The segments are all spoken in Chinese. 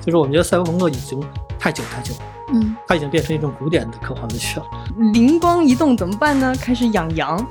就是我们觉得赛博朋克已经太久太久了，嗯，它已经变成一种古典的科幻文学了。灵光一动怎么办呢？开始养羊。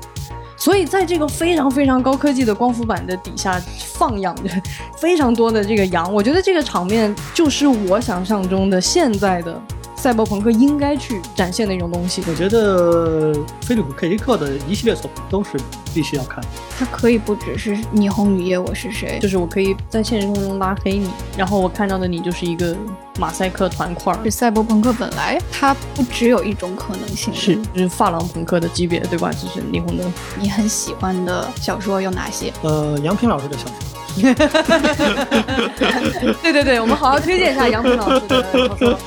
所以在这个非常非常高科技的光伏板的底下放养着非常多的这个羊，我觉得这个场面就是我想象中的现在的赛博朋克应该去展现的一种东西。我觉得菲利普克迪克的一系列作品都是必须要看的。它可以不只是霓虹雨夜我是谁，就是我可以在现实生活中拉黑你，然后我看到的你就是一个马赛克团块儿，是赛博朋克本来它不只有一种可能性。是就是发廊朋克的级别，对吧？就是霓虹灯。你很喜欢的小说有哪些？呃，杨平老师的小说。对对对，我们好好推荐一下杨平老师的小说。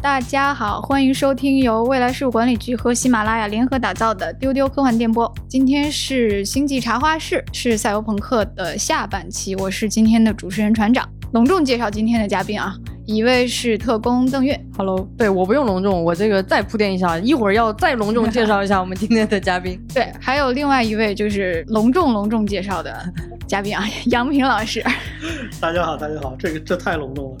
大家好，欢迎收听由未来事务管理局和喜马拉雅联合打造的丢丢科幻电波。今天是星际茶花室，是赛博朋克的下半期。我是今天的主持人船长，隆重介绍今天的嘉宾啊，一位是特工邓月。Hello，对我不用隆重，我这个再铺垫一下，一会儿要再隆重介绍一下我们今天的嘉宾。对，还有另外一位就是隆重隆重介绍的嘉宾啊，杨平老师。大家好，大家好，这个这太隆重了。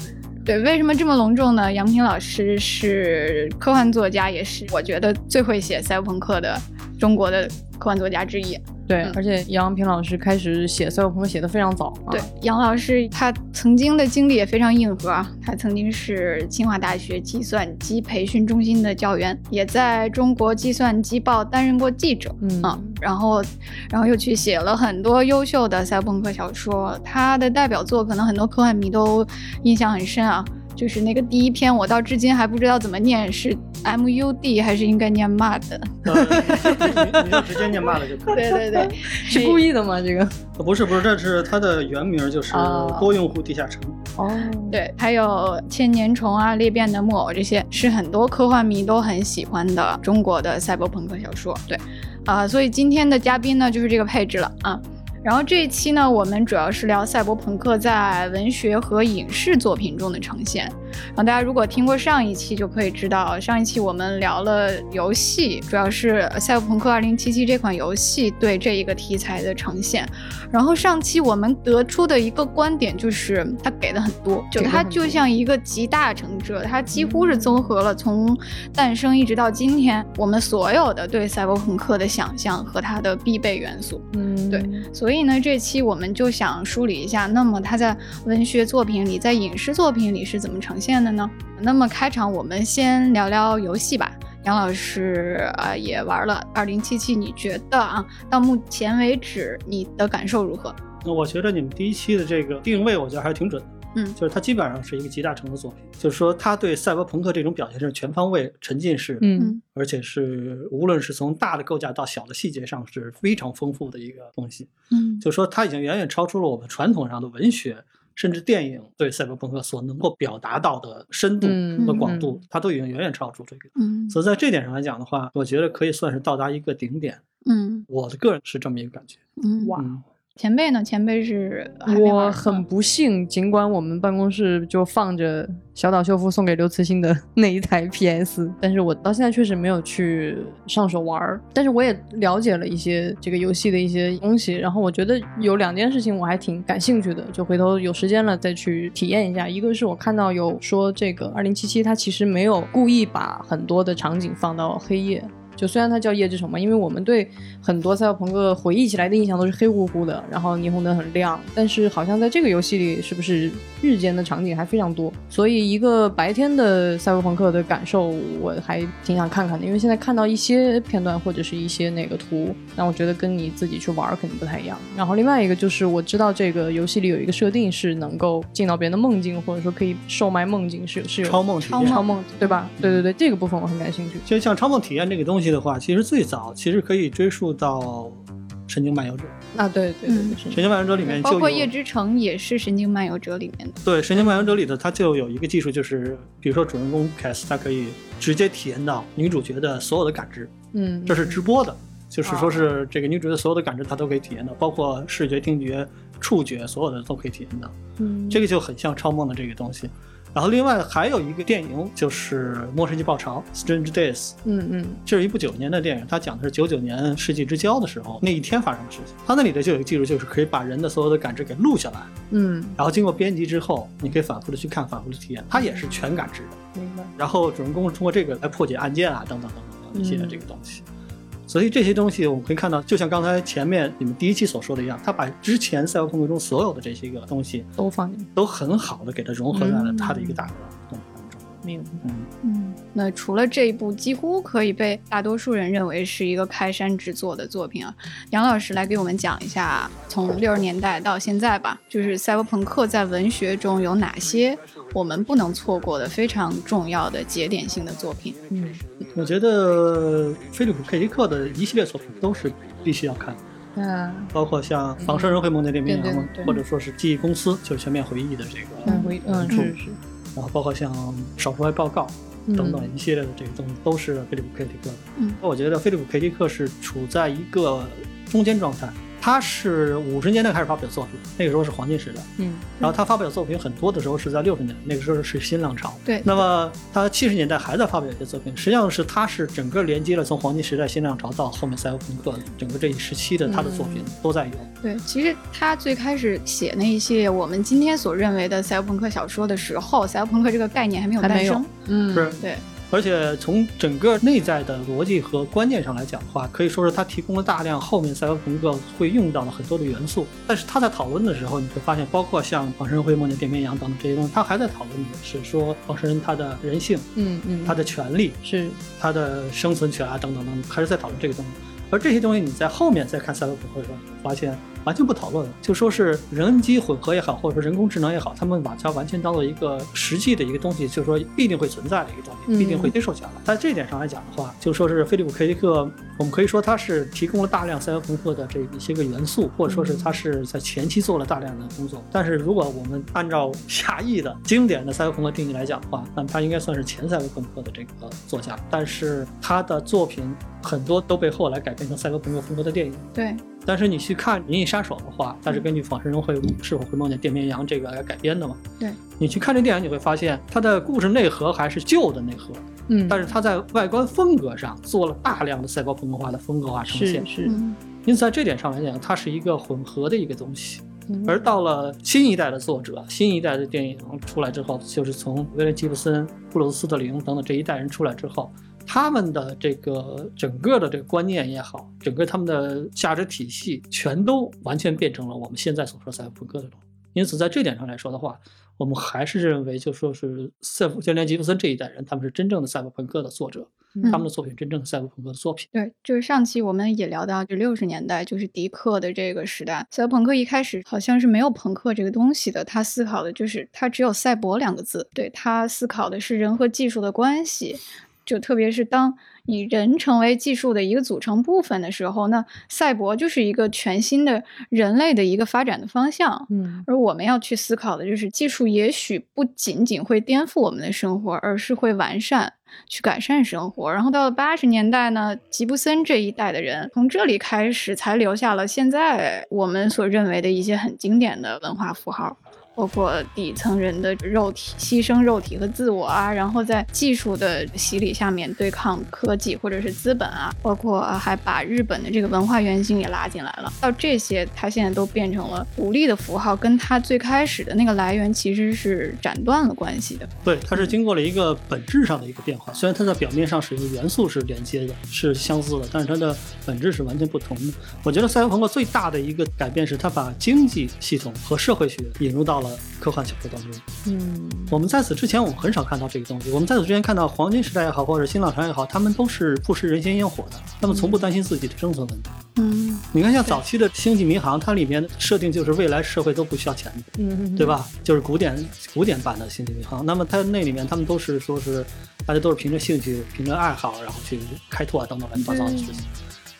对，为什么这么隆重呢？杨平老师是科幻作家，也是我觉得最会写赛博朋克的中国的科幻作家之一。对，嗯而且杨平老师开始写赛博朋克写的非常早、啊。对，杨老师他曾经的经历也非常硬核啊，他曾经是清华大学计算机培训中心的教员，也在中国计算机报担任过记者。嗯啊，然后，然后又去写了很多优秀的赛博朋克小说。他的代表作可能很多科幻迷都印象很深啊，就是那个第一篇，我到至今还不知道怎么念，是 M U D 还是应该念 mud？呃你你就直接念 mud 就可以。对对对，是故意的吗？这个？呃不是不是，这是它的原名，就是哦多用户地下城。哦，对，还有千年虫啊、裂变的木偶这些，是很多科幻迷都很喜欢的中国的赛博朋克小说。对，啊、所以今天的嘉宾呢就是这个配置了啊。然后这一期呢，我们主要是聊赛博朋克在文学和影视作品中的呈现。然后大家如果听过上一期，就可以知道，上一期我们聊了游戏，主要是《赛博朋克2077》这款游戏对这一个题材的呈现。然后上期我们得出的一个观点就是，它给的很多，就它就像一个集大成者，它几乎是综合了从诞生一直到今天我们所有的对赛博朋克的想象和它的必备元素。嗯，对所以呢，这期我们就想梳理一下，那么它在文学作品里，在影视作品里是怎么呈现的呢？那么开场我们先聊聊游戏吧。杨老师啊、呃也玩了二零七七，你觉得啊，到目前为止你的感受如何？那我觉得你们第一期的这个定位，我觉得还是挺准的。嗯就是它基本上是一个集大成的作品，就是说它对赛博朋克这种表现是全方位、沉浸式，嗯而且是无论是从大的构架到小的细节上是非常丰富的一个东西。嗯就说它已经远远超出了我们传统上的文学，甚至电影对赛博朋克所能够表达到的深度嗯和广度，它都已经远远超出这个。嗯所以在这点上来讲的话，我觉得可以算是到达一个顶点。嗯我的个人是这么一个感觉。嗯，哇嗯，前辈呢？前辈是我很不幸，尽管我们办公室就放着小岛秀夫送给刘慈欣的那一台 PS，但是我到现在确实没有去上手玩儿。但是我也了解了一些这个游戏的一些东西，然后我觉得有两件事情我还挺感兴趣的，就回头有时间了再去体验一下。一个是我看到有说这个二零七七它其实没有故意把很多的场景放到黑夜。就虽然它叫夜之城嘛，因为我们对很多赛博朋克回忆起来的印象都是黑乎乎的，然后霓虹灯很亮，但是好像在这个游戏里，是不是日间的场景还非常多？所以一个白天的赛博朋克的感受，我还挺想看看的，因为现在看到一些片段或者是一些那个图，那我觉得跟你自己去玩儿肯定不太一样。然后另外一个就是我知道这个游戏里有一个设定是能够进到别人的梦境，或者说可以售卖梦境，是是有超梦体验。超梦对吧？对对对，这个部分我很感兴趣。其实像超梦体验这个东西的话，其实最早其实可以追溯到《神经漫游者》。啊，对对对神经漫游者》里面就包括夜之城也是《神经漫游者》里面的。对《神经漫游者》里的它就有一个技术，就是比如说主人公凯斯，他可以直接体验到女主角的所有的感知，嗯，这是直播的，就是说是这个女主角所有的感知她都可以体验到，包括视觉、听觉、触觉，所有的都可以体验到。嗯这个就很像超梦的这个东西。然后另外还有一个电影就是《末世纪爆潮》（Strange Days），嗯嗯这是一部九年的电影，它讲的是九九年世纪之交的时候那一天发生的事情。它那里的就有一个技术，就是可以把人的所有的感知给录下来，嗯，然后经过编辑之后，你可以反复的去看，反复的体验，它也是全感知的。明白。然后主人公是通过这个来破解案件啊，等等等等等等一系列嗯这个东西。所以这些东西我们可以看到，就像刚才前面你们第一期所说的一样，他把之前赛博朋克中所有的这些个东西都放进去，都很好的给它融合在了他的一个大的动画当中。明白。嗯，嗯，那除了这一部，几乎可以被大多数人认为是一个开山之作的作品啊。杨老师来给我们讲一下，从六十年代到现在吧，就是赛博朋克在文学中有哪些我们不能错过的非常重要的节点性的作品。嗯我觉得菲利普 K 迪克的一系列作品都是必须要看的，那包括像《仿生人会梦见电绵羊》或者说是《记忆公司》，就是全面回忆的这个，嗯回嗯是是然后包括像《少数派报告》等等嗯一系列的这个东西，都是菲利普 K 迪克的。嗯，我觉得菲利普 K 迪克是处在一个中间状态。他是五十年代开始发表作品，那个时候是黄金时代。嗯然后他发表作品很多的时候是在六十年代，那个时候是新浪潮。对那么他七十年代还在发表一些作品，实际上是他是整个连接了从黄金时代、新浪潮到后面赛博朋克整个这一时期的他的作品都在有。对，其实他最开始写那一系列我们今天所认为的赛博朋克小说的时候，赛博朋克这个概念还没有还没有诞生。嗯是对，而且从整个内在的逻辑和观念上来讲的话，可以说是他提供了大量后面赛博朋克会用到的很多的元素。但是他在讨论的时候，你会发现，包括像仿生人会梦见电绵羊等等这些东西，他还在讨论的是说仿生人他的人性、嗯嗯他的权利、是他的生存权啊等等等等，还是在讨论这个东西。而这些东西你在后面再看赛博朋克的时候，你会发现完全不讨论了，就说是人机混合也好，或者说人工智能也好，他们把它完全当做一个实际的一个东西，就是说必定会存在的一个东西，嗯必定会接受下来。在这一点上来讲的话，就说是菲利普 K 迪克，我们可以说他是提供了大量赛博朋克的这一些个元素，或者说是他是在前期做了大量的工作。但是如果我们按照狭义的经典的赛博朋克定义来讲的话，那么他应该算是前赛博朋克的这个作家，但是他的作品很多都被后来改编成赛博朋克风格的电影。对，但是你去看《银翼杀手》的话，它是根据《仿生人会是否会梦见电绵羊》这个来改编的嘛？对，你去看这电影，你会发现它的故事内核还是旧的内核，嗯，但是它在外观风格上做了大量的赛博朋克化的风格化呈现。是是嗯因此在这点上来讲，它是一个混合的一个东西。嗯而到了新一代的作者，新一代的电影出来之后，就是从威廉·吉布森、布鲁斯·斯特林等等这一代人出来之后，他们的这个整个的这个观念也好，整个他们的价值体系，全都完全变成了我们现在所说赛博朋克的东西。因此，在这点上来说的话，我们还是认为，就说是赛博威廉·吉布森这一代人，他们是真正的赛博朋克的作者，他们的作品真正的赛博朋克的作品。对，就是上期我们也聊到，就六十年代，就是迪克的这个时代，赛博朋克一开始好像是没有朋克这个东西的，他思考的就是他只有赛博两个字，对他思考的是人和技术的关系，就特别是当以人成为技术的一个组成部分的时候，那赛博就是一个全新的人类的一个发展的方向。嗯而我们要去思考的就是，技术也许不仅仅会颠覆我们的生活，而是会完善、去改善生活。然后到了八十年代呢，吉布森这一代的人，从这里开始才留下了现在我们所认为的一些很经典的文化符号。包括底层人的肉体牺牲肉体和自我啊，然后在技术的洗礼下面对抗科技或者是资本啊，包括、还把日本的这个文化原型也拉进来了。到这些，它现在都变成了独立的符号，跟它最开始的那个来源其实是斩断了关系的。对，它是经过了一个本质上的一个变化。虽然它在表面上使用元素是连接的，是相似的，但是它的本质是完全不同的。我觉得赛博朋克最大的一个改变是，它把经济系统和社会学引入到了科幻小说当中。嗯我们在此之前，我们很少看到这个东西。我们在此之前看到黄金时代也好，或者新浪潮也好，他们都是不食人间烟火的，他们从不担心自己的生存问题。嗯，你看，像早期的《星际迷航》，它里面的设定就是未来社会都不需要钱的。嗯，对？吧？就是古典古典版的《星际迷航》，那么它那里面他们都是说是大家都是凭着兴趣、凭着爱好，然后去开拓啊等等乱七八糟的事情。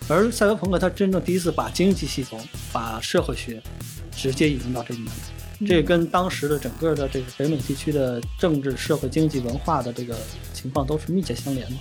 而赛博朋克它真正第一次把经济系统、把社会学直接引入到这里面来，这个跟当时的整个的这个北美地区的政治、社会、经济、文化的这个情况都是密切相连的。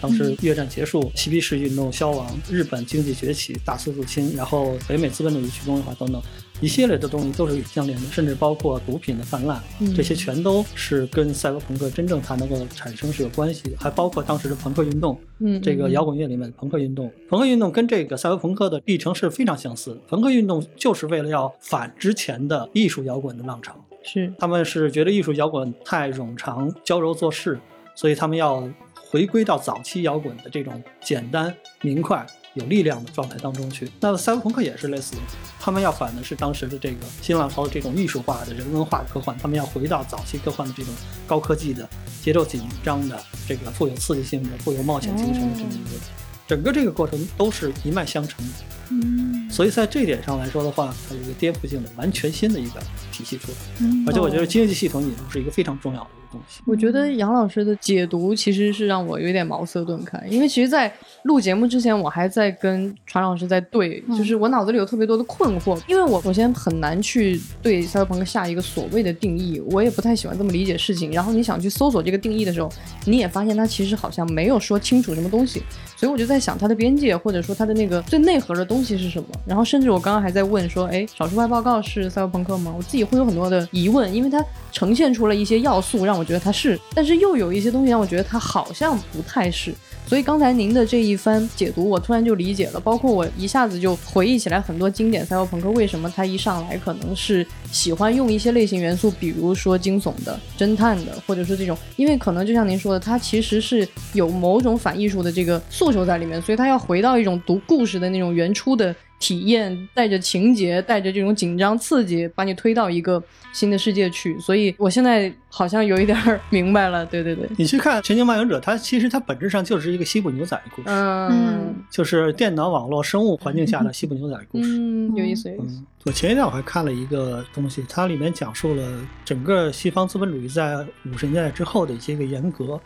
当时越战结束，嬉皮士运动消亡，日本经济崛起，大肆入侵，然后北美资本主义去工业化等等，一系列的东西都是相连的，甚至包括毒品的泛滥，嗯这些全都是跟赛博朋克真正它能够产生是有关系的，还包括当时的朋克运动，嗯这个摇滚乐里面的朋克运动，朋克运动跟这个赛博朋克的历程是非常相似的。朋克运动就是为了要反之前的艺术摇滚的浪潮，是他们是觉得艺术摇滚太冗长、娇柔做事，所以他们要回归到早期摇滚的这种简单、明快、有力量的状态当中去。那么赛博朋克也是类似的，他们要反的是当时的这个新浪潮的这种艺术化的人文化的科幻，他们要回到早期科幻的这种高科技的、节奏紧张的、这个富有刺激性的、富有冒险精神的这么一个。整个这个过程都是一脉相承的，嗯所以在这一点上来说的话，它有一个颠覆性的、完全新的一个体系出来。嗯而且我觉得经济系统引入是一个非常重要的一个东西。我觉得杨老师的解读其实是让我有点茅塞顿开，因为其实，在录节目之前，我还在跟船老师在对，嗯就是我脑子里有特别多的困惑，因为我首先很难去对赛博朋克下一个所谓的定义，我也不太喜欢这么理解事情。然后你想去搜索这个定义的时候，你也发现它其实好像没有说清楚什么东西，所以我就在想它的边界，或者说它的那个最内核的东西是什么。然后甚至我刚刚还在问说，哎，少数派报告是赛博朋克吗？我自己会有很多的疑问，因为它呈现出了一些要素，让我觉得它是，但是又有一些东西让我觉得它好像不太是。所以刚才您的这一番解读，我突然就理解了，包括我一下子就回忆起来很多经典赛博朋克为什么它一上来可能是喜欢用一些类型元素，比如说惊悚的、侦探的，或者说这种，因为可能就像您说的，它其实是有某种反艺术的这个诉求在里面，所以它要回到一种读故事的那种原初的体验，带着情节，带着这种紧张刺激，把你推到一个新的世界去。所以我现在好像有一点儿明白了，对对对，你去看《全球漫游者》，它其实它本质上就是一个西部牛仔的故事，嗯就是电脑、网络、生物环境下的西部牛仔的故事。嗯，有意思有意思，嗯，我前一段我还看了一个东西，它里面讲述了整个西方资本主义在五十年代之后的一些个严格。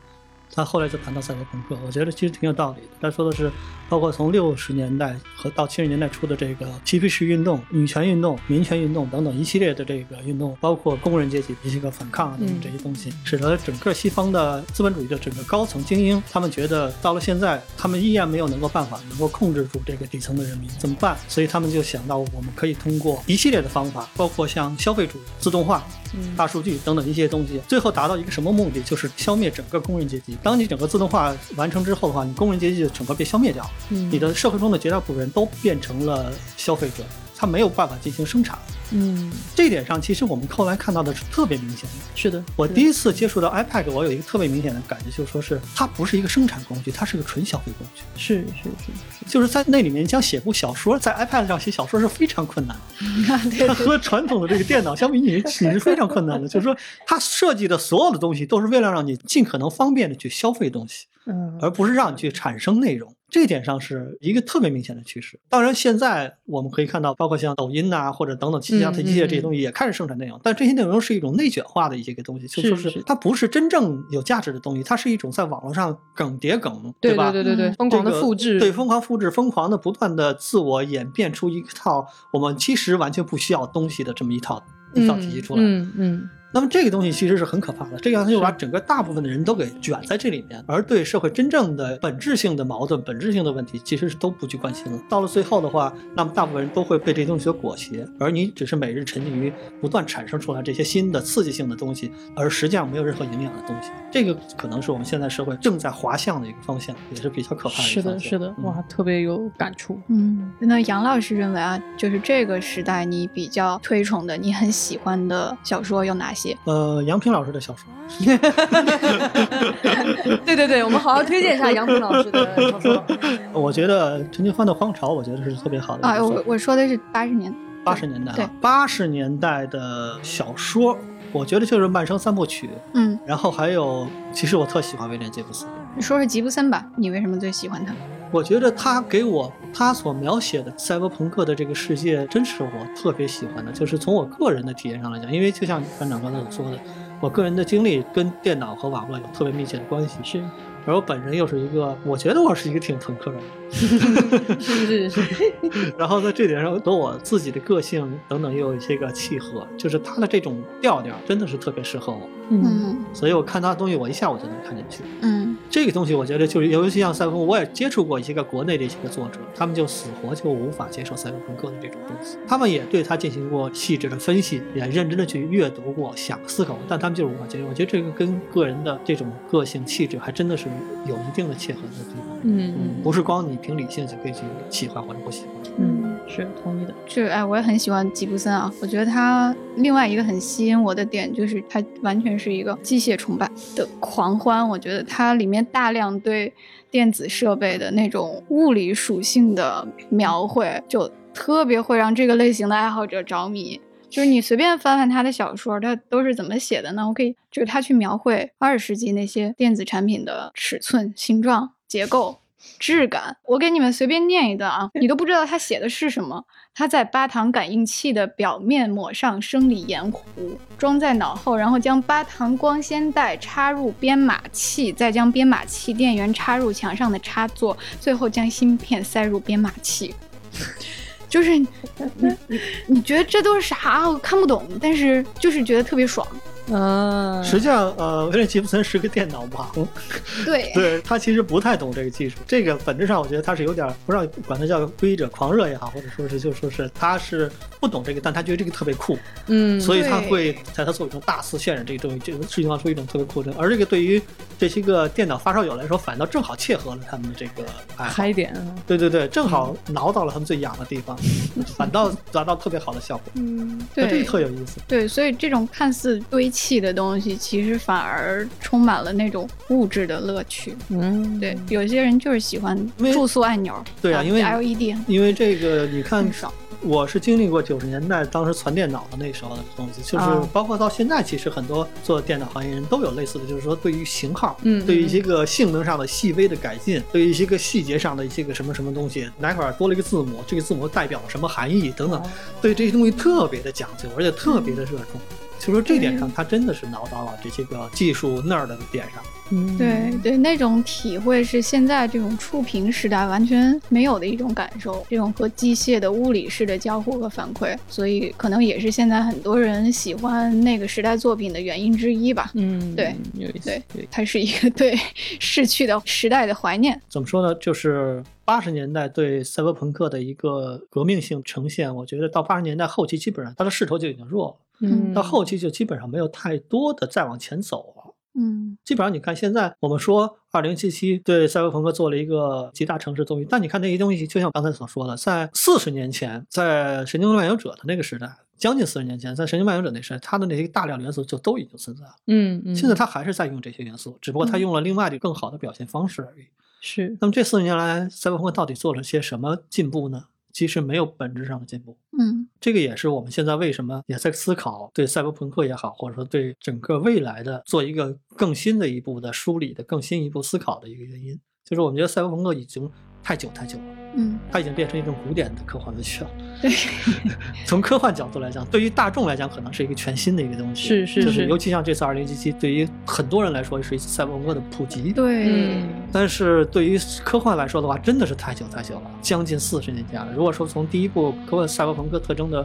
他后来就谈到赛博朋克，我觉得其实挺有道理的。他说的是，包括从六十年代和到七十年代初的这个嬉皮士运动、女权运动、民权运动等等一系列的这个运动，包括工人阶级的一些个反抗啊等等这些东西，使得整个西方的资本主义的整个高层精英，他们觉得到了现在，他们依然没有能够办法能够控制住这个底层的人民，怎么办？所以他们就想到，我们可以通过一系列的方法，包括像消费主义、自动化、嗯大数据等等一些东西，最后达到一个什么目的？就是消灭整个工人阶级。当你整个自动化完成之后的话，你工人阶级就整个被消灭掉，嗯。你的社会中的绝大部分人都变成了消费者，他没有办法进行生产。嗯，这一点上，其实我们后来看到的是特别明显的。是的，我第一次接触到 iPad，我有一个特别明显的感觉，就是说是它不是一个生产工具，它是个纯消费工具。是是是是，就是在那里面，将写部小说，在 iPad 上写小说是非常困难的。对它和传统的这个电脑相比，你你是非常困难的。就是说，它设计的所有的东西都是为了让你尽可能方便的去消费东西，嗯而不是让你去产生内容。这一点上是一个特别明显的趋势。当然，现在我们可以看到，包括像抖音呐、或者等等其他的一些这些东西也开始生产内容，但这些内容是一种内卷化的一些个东西，就是说是是它不是真正有价值的东西，它是一种在网络上梗叠梗，对吧？对对对疯狂的这个复制，对，疯狂复制，疯狂的不断的自我演变出一套我们其实完全不需要东西的这么一套一套体系出来。嗯嗯那么这个东西其实是很可怕的，这个就把整个大部分的人都给卷在这里面，而对社会真正的本质性的矛盾、本质性的问题，其实是都不去关心了。到了最后的话，那么大部分人都会被这些东西所裹挟，而你只是每日沉溺于不断产生出来这些新的刺激性的东西，而实际上没有任何营养的东西。这个可能是我们现在社会正在滑向的一个方向，也是比较可怕的一是的。是的，嗯哇，特别有感触。嗯，那杨老师认为啊，就是这个时代你比较推崇的、你很喜欢的小说有哪些？呃，杨平老师的小说，对对对，我们好好推荐一下杨平老师的小说。我觉得陈金欢的《荒潮》，我觉得是特别好的啊。我我说的是八十年，八十年代对啊，八十年代的小说，我觉得就是《慢生三部曲》，嗯，然后还有，其实我特喜欢威廉杰布森，你说说吉布森吧，你为什么最喜欢他？我觉得他给我他所描写的赛博朋克的这个世界，真是我特别喜欢的。就是从我个人的体验上来讲，因为就像班长刚才所说的，我个人的经历跟电脑和网络有特别密切的关系，是而我本人又是一个，我觉得我是一个挺朋克的人。是是是，然后在这点上和我自己的个性等等也有一些个契合，就是他的这种调调真的是特别适合我，嗯嗯所以我看他的东西，我一下我就能看进去。嗯这个东西我觉得就是，尤其像赛博朋克，我也接触过一些个国内的一些个作者，他们就死活就无法接受赛博朋克的这种东西，他们也对他进行过细致的分析，也认真的去阅读过，想思考过，但他们就是无法接受。我觉得这个跟个人的这种个性气质还真的是有一定的契合的地方。嗯不是光你凭理性就可以去喜欢或者不喜欢。嗯，是同意的。是哎，我也很喜欢吉布森啊。我觉得他另外一个很吸引我的点就是他完全是一个机械崇拜的狂欢。我觉得它里面大量对电子设备的那种物理属性的描绘，就特别会让这个类型的爱好者着迷。就是你随便翻翻他的小说，他都是怎么写的呢？我可以就是他去描绘二十世纪那些电子产品的尺寸、形状、结构。质感，我给你们随便念一段啊，你都不知道他写的是什么。他在八糖感应器的表面抹上生理盐糊，装在脑后，然后将八糖光纤带插入编码器，再将编码器电源插入墙上的插座，最后将芯片塞入编码器。就是你你你觉得这都是啥？我看不懂，但是就是觉得特别爽。啊，实际上，呃，威廉吉布森是个电脑盲，对 对他其实不太懂这个技术。这个本质上，我觉得他是有点不知道管他叫归者狂热也好，或者说是就说是他是不懂这个，但他觉得这个特别酷，嗯，所以他会在他作品中大肆渲染这个东西，这个事情上出一种特别酷的。而这个对于这些个电脑发烧友来说，反倒正好切合了他们的这个爱好。嗨点啊，对对对，正好挠到了他们最痒的地方，反倒 达到特别好的效果。嗯，对这对个特有意思。对，所以这种看似堆砌的东西，其实反而充满了那种物质的乐趣。嗯，对，有些人就是喜欢注塑按钮，对啊因为 LED 因为这个，你看。我是经历过九十年代当时传电脑的那时候的东西，就是啊包括到现在，其实很多做电脑行业人都有类似的，就是说对于型号，嗯对于一些个性能上的细微的改进，对于一些个细节上的一些个什么什么东西，哪块儿多了一个字母，这个字母代表了什么含义等等，对这些东西特别的讲究，而且特别的热衷。就说这点上，他真的是挠到了这些个技术那儿的点上。嗯，对对，那种体会是现在这种触屏时代完全没有的一种感受，这种和机械的物理式的交互和反馈，所以可能也是现在很多人喜欢那个时代作品的原因之一吧。嗯，对，有意思，对对，它是一个 对逝去的时代的怀念。怎么说呢？就是八十年代对赛博朋克的一个革命性呈现，我觉得到八十年代后期，基本上它的势头就已经弱了，嗯，到后期就基本上没有太多的再往前走了。嗯基本上你看，现在我们说二零七七对赛博朋克做了一个极大城市东西，但你看那些东西，就像刚才所说的，在四十年前，在《神经漫游者》的那个时代，将近四十年前，在《神经漫游者》那时代，它的那些大量元素就都已经存在了。嗯嗯，现在它还是在用这些元素，只不过它用了另外的更好的表现方式而已。是，那么这四十年来，赛博朋克到底做了些什么进步呢？其实没有本质上的进步。嗯这个也是我们现在为什么也在思考对赛博朋克也好，或者说对整个未来的做一个更新的一步的梳理的更新一步思考的一个原因，就是我们觉得赛博朋克已经太久太久了，嗯，它已经变成一种古典的科幻文学了。对，从科幻角度来讲，对于大众来讲，可能是一个全新的一个东西。是是就是尤其像这次二零七七，对于很多人来说是一次赛博朋克的普及。对，嗯但是对于科幻来说的话，真的是太久太久了，将近四十年前了。如果说从第一部科幻赛博朋克特征的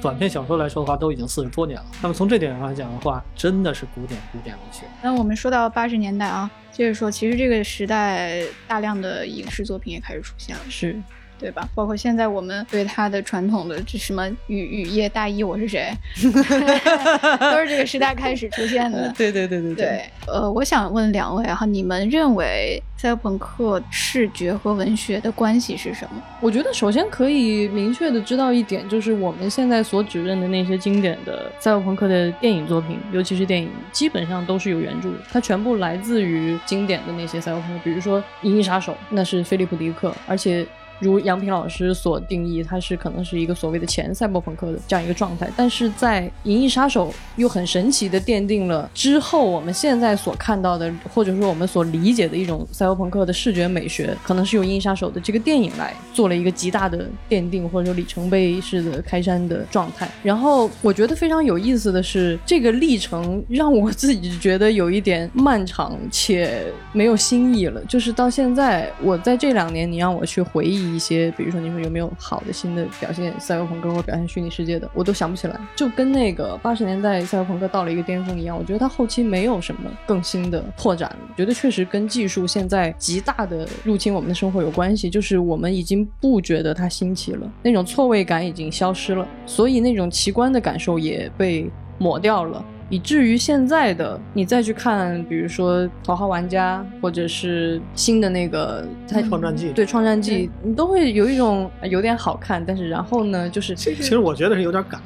短篇小说来说的话，都已经四十多年了。那么从这点上来讲的话，真的是古典古典文学。那我们说到八十年代啊，接着说，其实这个时代大量的影视作品也开始出现了，是，对吧？包括现在我们对他的传统的这什么雨雨夜大衣我是谁，都是这个时代开始出现的。对对对对对，呃，我想问两位哈，你们认为赛博朋克视觉和文学的关系是什么？我觉得首先可以明确的知道一点，就是我们现在所指认的那些经典的赛博朋克的电影作品，尤其是电影，基本上都是有原著的，它全部来自于经典的那些赛博朋克，比如说《银翼杀手》，那是菲利普·迪克，而且。如杨平老师所定义，它是可能是一个所谓的前赛博朋克的这样一个状态，但是在《银翼杀手》又很神奇的奠定了之后我们现在所看到的，或者说我们所理解的一种赛博朋克的视觉美学，可能是由《银翼杀手》的这个电影来做了一个极大的奠定，或者说里程碑式的开山的状态。然后我觉得非常有意思的是，这个历程让我自己觉得有一点漫长且没有新意了。就是到现在，我在这两年，你让我去回忆一些，比如说你说有没有好的新的表现赛博朋克或表现虚拟世界的，我都想不起来。就跟那个八十年代赛博朋克到了一个巅峰一样，我觉得它后期没有什么更新的拓展，觉得确实跟技术现在极大的入侵我们的生活有关系，就是我们已经不觉得它新奇了，那种错位感已经消失了，所以那种奇观的感受也被抹掉了。以至于现在的你再去看，比如说《头号玩家》或者是新的那个《创战记》，对《创战记》，你都会有一种有点好看，但是然后呢，就是其实我觉得是有点尬。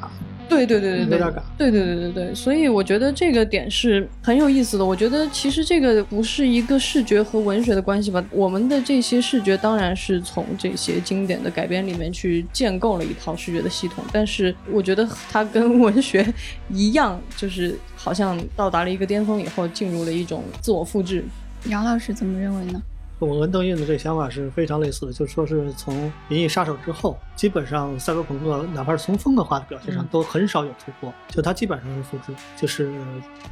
对对对对对。对对对对对，所以我觉得这个点是很有意思的。我觉得其实这个不是一个视觉和文学的关系吧？我们的这些视觉当然是从这些经典的改编里面去建构了一套视觉的系统，但是我觉得它跟文学一样，就是好像到达了一个巅峰以后，进入了一种自我复制。杨老师怎么认为呢？我跟邓印的这个想法是非常类似的，就是说是从《银翼杀手》之后，基本上赛博朋克哪怕是从风格化的表现上都很少有突破，就它基本上是复制，就是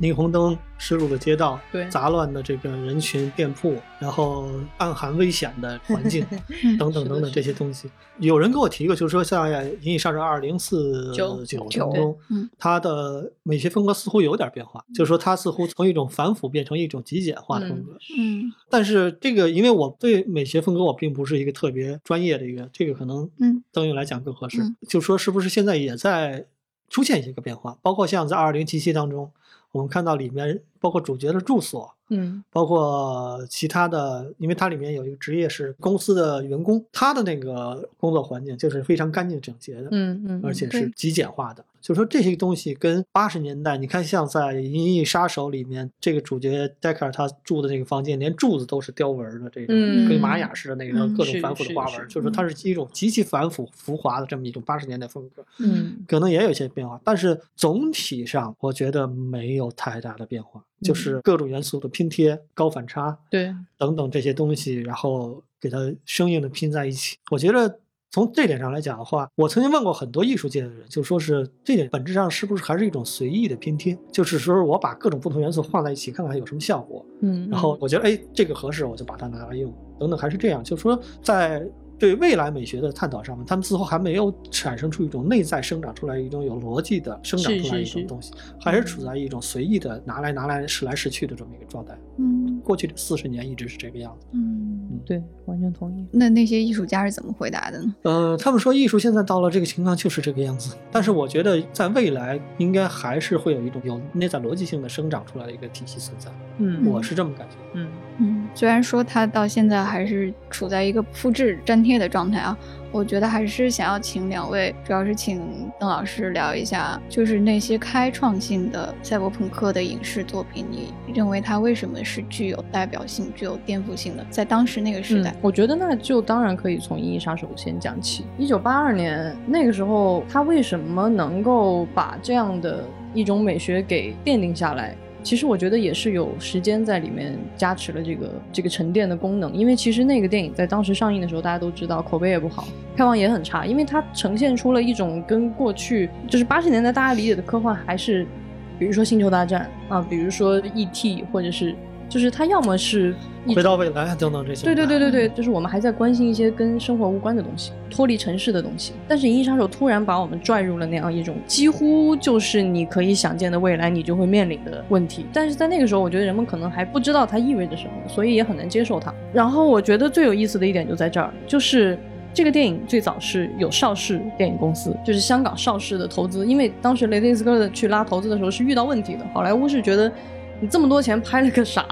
霓虹灯、湿漉的街道、对杂乱的这个人群、店铺，然后暗含危险的环境 等等等等这些东西。有人跟我提过，就是说在《银翼杀手二零四九》当中，它的美学风格似乎有点变化，就是说它似乎从一种反腐变成一种极简化的风格。嗯，但是这个。因为我对美学风格我并不是一个特别专业的一个，这个可能嗯，邓颖来讲更合适。就说是不是现在也在出现一些个变化，包括像在二零七七当中，我们看到里面包括主角的住所。嗯，包括其他的，因为它里面有一个职业是公司的员工，他的那个工作环境就是非常干净整洁的，嗯嗯，而且是极简化的。就是说这些东西跟八十年代，你看像在《银翼杀手》里面，这个主角戴克尔他住的那个房间，连柱子都是雕纹的，这种跟玛雅似的那个各种繁复的花纹，就是它是一种极其繁复浮华的这么一种八十年代风格。嗯，可能也有一些变化，但是总体上我觉得没有太大的变化。就是各种元素的拼贴、高反差，对，等等这些东西，然后给它生硬的拼在一起。我觉得从这点上来讲的话，我曾经问过很多艺术界的人，就说是这点本质上是不是还是一种随意的拼贴？就是说我把各种不同元素放在一起，看看有什么效果。嗯，然后我觉得哎，这个合适，我就把它拿来用，等等，还是这样。就是说在。对未来美学的探讨上面，他们似乎还没有产生出一种内在生长出来一种有逻辑的生长出来一种东西，还是处在一种随意的拿来拿来使来使去的这么一个状态。嗯，过去的四十年一直是这个样子。嗯，对，完全同意。那那些艺术家是怎么回答的呢？呃，他们说艺术现在到了这个情况就是这个样子，但是我觉得在未来应该还是会有一种有内在逻辑性的生长出来的一个体系存在。嗯，我是这么感觉。嗯。嗯，虽然说它到现在还是处在一个复制粘贴的状态啊，我觉得还是想要请两位，主要是请邓老师聊一下，就是那些开创性的赛博朋克的影视作品，你认为它为什么是具有代表性、具有颠覆性的？在当时那个时代，我觉得那就当然可以从《银翼杀手》先讲起。一九八二年那个时候，他为什么能够把这样的一种美学给奠定下来？其实我觉得也是有时间在里面加持了这个这个沉淀的功能，因为其实那个电影在当时上映的时候，大家都知道口碑也不好，票房也很差，因为它呈现出了一种跟过去就是八十年代大家理解的科幻还是，比如说星球大战啊，比如说 E.T. 或者是。就是他要么是回到未来等等这些，对对对对对，就是我们还在关心一些跟生活无关的东西，脱离城市的东西。但是《银翼杀手》突然把我们拽入了那样一种几乎就是你可以想见的未来，你就会面临的问题。但是在那个时候，我觉得人们可能还不知道它意味着什么，所以也很难接受它。然后我觉得最有意思的一点就在这儿，就是这个电影最早是有邵氏电影公司，就是香港邵氏的投资，因为当时雷德利斯科特去拉投资的时候是遇到问题的，好莱坞是觉得。你这么多钱拍了个啥？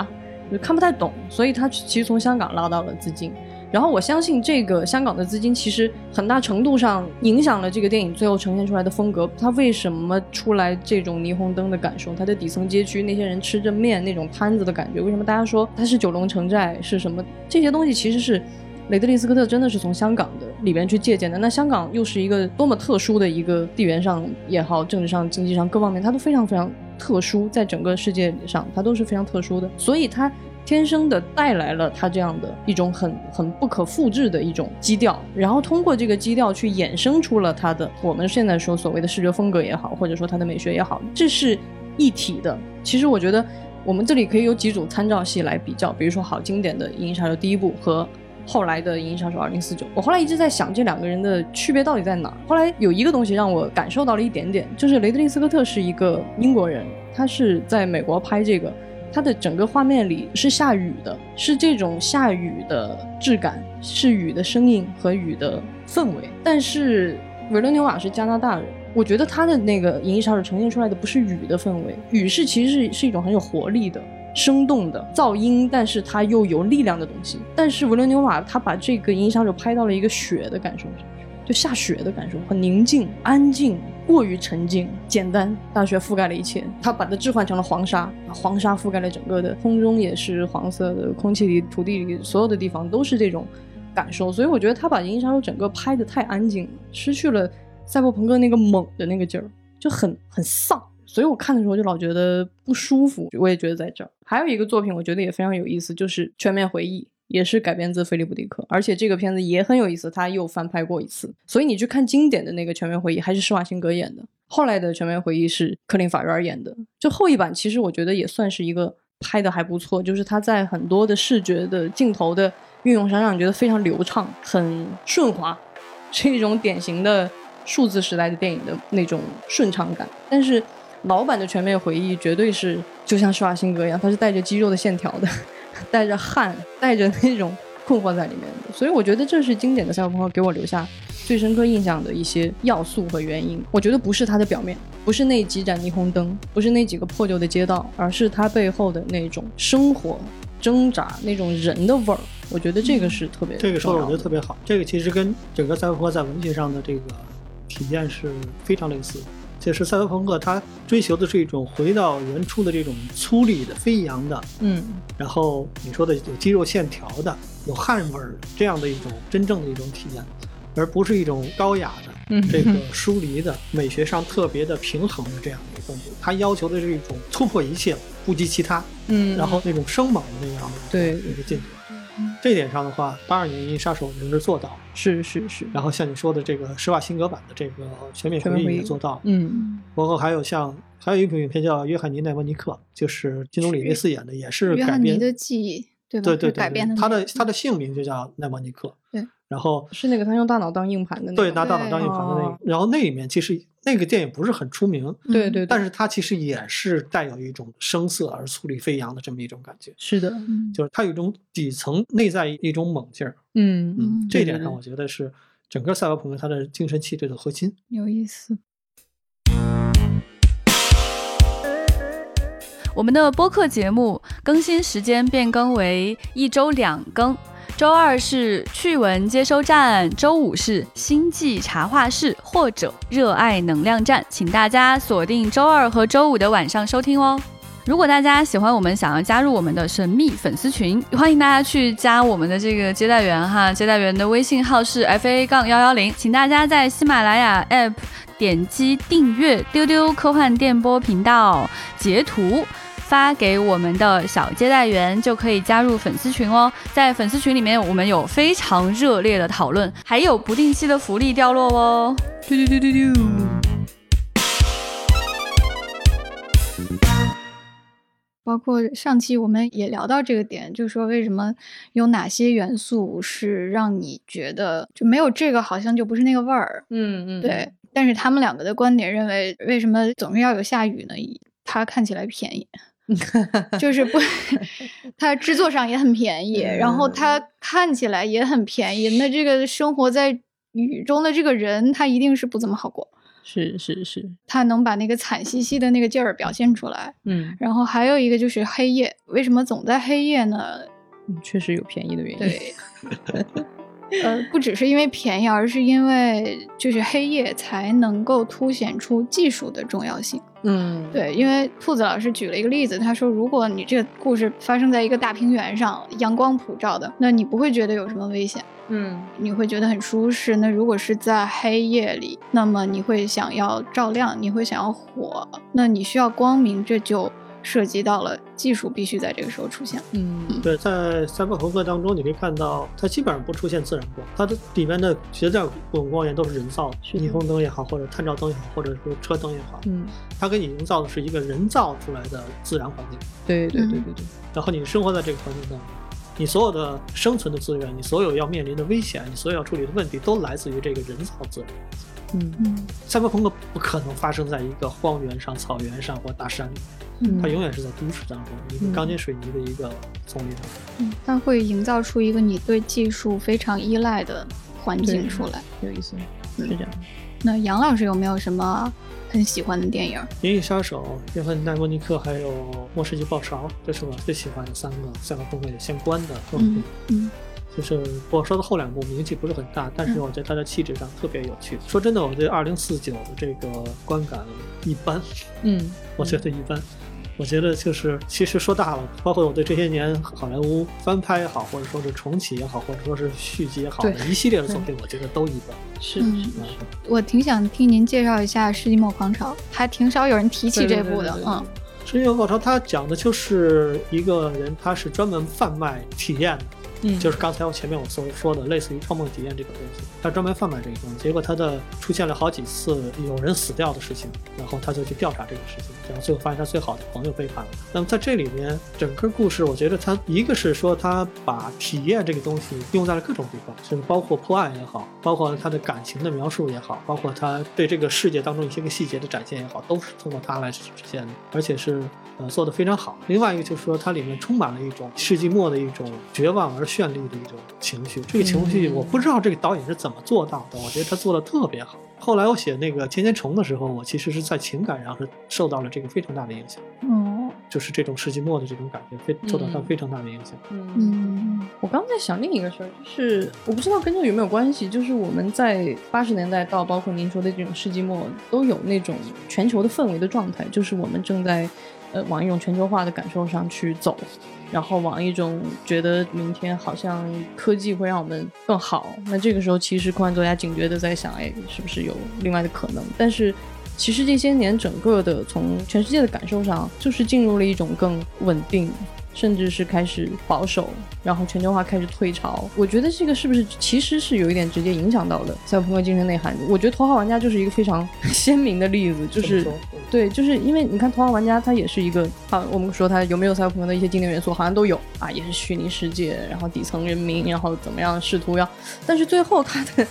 就看不太懂，所以他其实从香港拉到了资金。然后我相信这个香港的资金其实很大程度上影响了这个电影最后呈现出来的风格。它为什么出来这种霓虹灯的感受？它的底层街区那些人吃着面那种摊子的感觉？为什么大家说它是九龙城寨？是什么？这些东西其实是雷德利·斯科特真的是从香港的里边去借鉴的。那香港又是一个多么特殊的一个地缘上也好，政治上、经济上各方面，它都非常非常。特殊，在整个世界上，它都是非常特殊的，所以它天生的带来了它这样的一种很很不可复制的一种基调，然后通过这个基调去衍生出了它的我们现在说所谓的视觉风格也好，或者说它的美学也好，这是一体的。其实我觉得我们这里可以有几组参照系来比较，比如说好经典的《银翼杀手》第一部和后来的《银翼杀手2049》。我后来一直在想这两个人的区别到底在哪。后来有一个东西让我感受到了一点点，就是雷德利·斯科特是一个英国人，他是在美国拍这个，他的整个画面里是下雨的，是这种下雨的质感，是雨的声音和雨的氛围。但是维伦纽瓦是加拿大人。我觉得他的那个《银翼杀手》呈现出来的不是雨的氛围，雨是其实是是一种很有活力的、生动的噪音，但是它又有力量的东西。但是维伦纽瓦他把这个《银翼杀手》拍到了一个雪的感受上，就下雪的感受，很宁静、安静，过于沉静、简单。大雪覆盖了一切，他把它置换成了黄沙，黄沙覆盖了整个的空中，也是黄色的，空气里、土地里所有的地方都是这种感受。所以我觉得他把《银翼杀手》整个拍的太安静了，失去了。赛博朋克那个猛的那个劲儿就很很丧，所以我看的时候就老觉得不舒服。我也觉得在这儿还有一个作品，我觉得也非常有意思，就是《全面回忆》，也是改编自菲利普·迪克，而且这个片子也很有意思，他又翻拍过一次。所以你去看经典的那个《全面回忆》，还是施瓦辛格演的；后来的《全面回忆》是克林·法瑞尔演的。就后一版，其实我觉得也算是一个拍的还不错，就是他在很多的视觉的镜头的运用上，让你觉得非常流畅、很顺滑，是一种典型的。数字时代的电影的那种顺畅感，但是老版的全面回忆绝对是就像施瓦辛格一样，他是带着肌肉的线条的，带着汗，带着那种困惑在里面的。所以我觉得这是经典的赛博朋克给我留下最深刻印象的一些要素和原因。我觉得不是它的表面，不是那几盏霓虹灯，不是那几个破旧的街道，而是它背后的那种生活挣扎，那种人的味儿。我觉得这个是特别这个说的我觉得特别好。这个其实跟整个赛博朋克在文学上的这个。体验是非常类似的，就是赛博朋克，它追求的是一种回到原初的这种粗粝的、飞扬的，嗯，然后你说的有肌肉线条的、有汗味儿这样的一种真正的一种体验，而不是一种高雅的、这个疏离的、美学上特别的平衡的这样的一个风格。它要求的是一种突破一切、不及其他，嗯，然后那种生猛的那样的对一个境界。这点上的话，八二年《银翼杀手》能是做到，是是是。然后像你说的这个施瓦辛格版的这个《全面回忆》也做到，嗯。包括还有像还有一部影片叫《约翰尼·奈沃尼克》，就是金东里维斯演的，也是约翰尼的记忆，对吧？对对对，改编的。他的他的姓名就叫奈莫尼克。对。然后是那个他用大脑当硬盘的那个，对，拿大脑当硬盘的那个。然后那里面其实那个电影不是很出名，对对，但是它其实也是带有一种声色而粗粝飞扬的这么一种感觉。是的，就是它有一种底层内在一种猛劲儿。嗯嗯，这一点上我觉得是整个赛博朋克它的精神气质的核心。有意思。我们的播客节目更新时间变更为一周两更。周二是趣闻接收站，周五是星际茶话室或者热爱能量站，请大家锁定周二和周五的晚上收听哦。如果大家喜欢我们，想要加入我们的神秘粉丝群，欢迎大家去加我们的这个接待员哈，接待员的微信号是 f a 杠幺幺零，请大家在喜马拉雅 app 点击订阅丢丢科幻电波频道，截图。发给我们的小接待员就可以加入粉丝群哦，在粉丝群里面，我们有非常热烈的讨论，还有不定期的福利掉落哦。丢丢丢丢丢。包括上期我们也聊到这个点，就是说为什么有哪些元素是让你觉得就没有这个好像就不是那个味儿。嗯嗯，对。但是他们两个的观点认为，为什么总是要有下雨呢？它看起来便宜。就是不，它制作上也很便宜，然后它看起来也很便宜。那这个生活在雨中的这个人，他一定是不怎么好过。是是是，他能把那个惨兮兮的那个劲儿表现出来。嗯，然后还有一个就是黑夜，为什么总在黑夜呢？嗯确实有便宜的原因。对。呃，不只是因为便宜，而是因为就是黑夜才能够凸显出技术的重要性。嗯，对，因为兔子老师举了一个例子，他说，如果你这个故事发生在一个大平原上，阳光普照的，那你不会觉得有什么危险，嗯，你会觉得很舒适。那如果是在黑夜里，那么你会想要照亮，你会想要火，那你需要光明，这就。涉及到了技术必须在这个时候出现。嗯，对，在赛博朋克当中，你可以看到它基本上不出现自然光，它的里面的绝大部分光源都是人造的，霓虹灯也好，或者探照灯也好，或者是车灯也好。嗯，它给你营造的是一个人造出来的自然环境。对对对对对。然后你生活在这个环境当中，你所有的生存的资源，你所有要面临的危险，你所有要处理的问题，都来自于这个人造资源。嗯嗯赛博朋克不可能发生在一个荒原上、草原上或大山里，嗯它永远是在都市当中，一个嗯钢筋水泥的一个丛林当中。嗯，它会营造出一个你对技术非常依赖的环境出来。有意思，是这样。那杨老师有没有什么很喜欢的电影？《银翼杀手》、《约翰奈莫尼克》还有《末世纪爆潮》，这是我最喜欢的三个赛博朋克相关的作品嗯。嗯就是我说的后两部名气不是很大，但是我觉得它的气质上特别有趣。说真的，我对二零四九的这个观感一般，嗯 我觉得一般。我觉得就是，其实说大了，包括我对这些年好莱坞翻拍也好，或者说是重启也好，或者说是续集也好，一系列的作品，我觉得都一般。是嗯是嗯我挺想听您介绍一下《世纪末狂潮》，还挺少有人提起这部的。嗯《世纪末狂潮》它讲的就是一个人，他是专门贩卖体验的，嗯，就是刚才我前面我所说的，类似于创梦体验这个东西，他专门贩卖这个东西，结果他的出现了好几次有人死掉的事情，然后他就去调查这个事情，然后最后发现他最好的朋友背叛了。那么在这里面，整个故事我觉得他一个是说他把体验这个东西用在了各种地方，甚至包括破案也好，包括他的感情的描述也好，包括他对这个世界当中一些个细节的展现也好，都是通过他来实现的，而且是呃做得非常好。另外一个就是说，它里面充满了一种世纪末的一种绝望而绚丽的一种情绪。这个情绪我不知道这个导演是怎么做到的，我觉得他做的特别好。后来我写那个《千千虫》的时候，我其实是在情感上是受到了这个非常大的影响，哦就是这种世纪末的这种感觉，非受到它非常大的影响。嗯。我刚在想另一个事儿，就是我不知道跟这有没有关系，就是我们在八十年代到包括您说的这种世纪末，都有那种全球的氛围的状态，就是我们正在呃往一种全球化的感受上去走，然后往一种觉得明天好像科技会让我们更好。那这个时候，其实科幻作家警觉的在想，哎，是不是有另外的可能？但是其实这些年整个的从全世界的感受上，就是进入了一种更稳定。甚至是开始保守，然后全球化开始退潮。我觉得这个是不是其实是有一点直接影响到了赛博朋克精神内涵？我觉得《头号玩家》就是一个非常鲜明的例子，就是对，就是因为你看《头号玩家》，它也是一个啊，我们说它有没有赛博朋克的一些经典元素，好像都有啊，也是虚拟世界，然后底层人民，然后怎么样试图要，但是最后它的。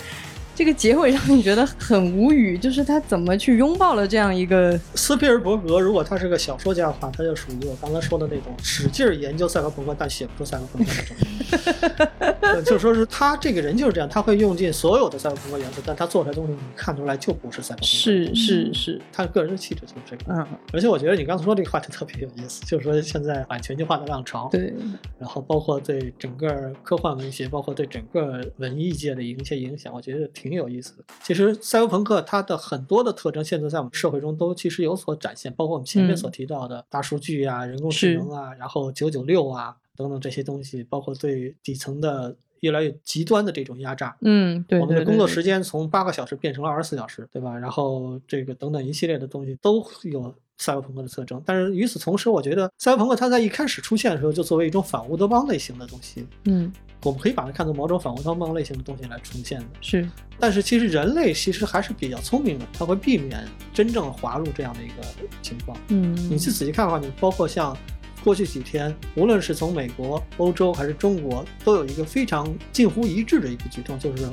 这个结尾让你觉得很无语，就是他怎么去拥抱了这样一个斯皮尔伯格如果他是个小说家的话，他就属于我刚才说的那种使劲儿研究赛博朋克但写不出赛博朋克那种。呃就说是他这个人就是这样，他会用尽所有的赛博朋克元素，但他做出来的东西你看出来就不是赛博朋克。是是是，他个人的气质就是这个。嗯，而且我觉得你刚才说这个话题特别有意思，就是说现在反全球化的浪潮，对，然后包括对整个科幻文学，包括对整个文艺界的一些影响，我觉得挺有意思的。其实赛博朋克它的很多的特征，现在在我们社会中都其实有所展现，包括我们前面嗯所提到的大数据啊、人工智能啊，然后九九六啊等等这些东西，包括对底层的越来越极端的这种压榨。嗯，对，我们的工作时间从八个小时变成了二十四小时，对吧？然后这个等等一系列的东西都有赛博朋克的特征。但是与此同时，我觉得赛博朋克它在一开始出现的时候，就作为一种反乌托邦类型的东西，嗯，我们可以把它看作某种反乌托邦类型的东西来出现的。是，但是其实人类其实还是比较聪明的，它会避免真正滑入这样的一个情况。嗯，你去仔细看的话，你包括像过去几天，无论是从美国、欧洲还是中国，都有一个非常近乎一致的一个举动，就是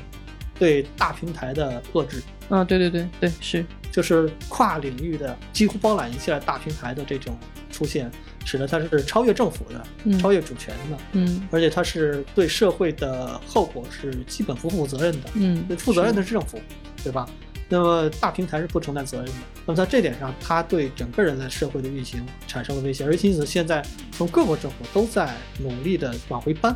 对大平台的遏制，啊，对对对对，是，就是跨领域的几乎包揽一切大平台的这种出现，使得它是超越政府的、嗯超越主权的，嗯而且它是对社会的后果是基本不负责任的。嗯，负责任的是政府，对吧？那么大平台是不承担责任的。那么在这点上，它对整个人类社会的运行产生了威胁，而因此现在从各国政府都在努力的往回搬，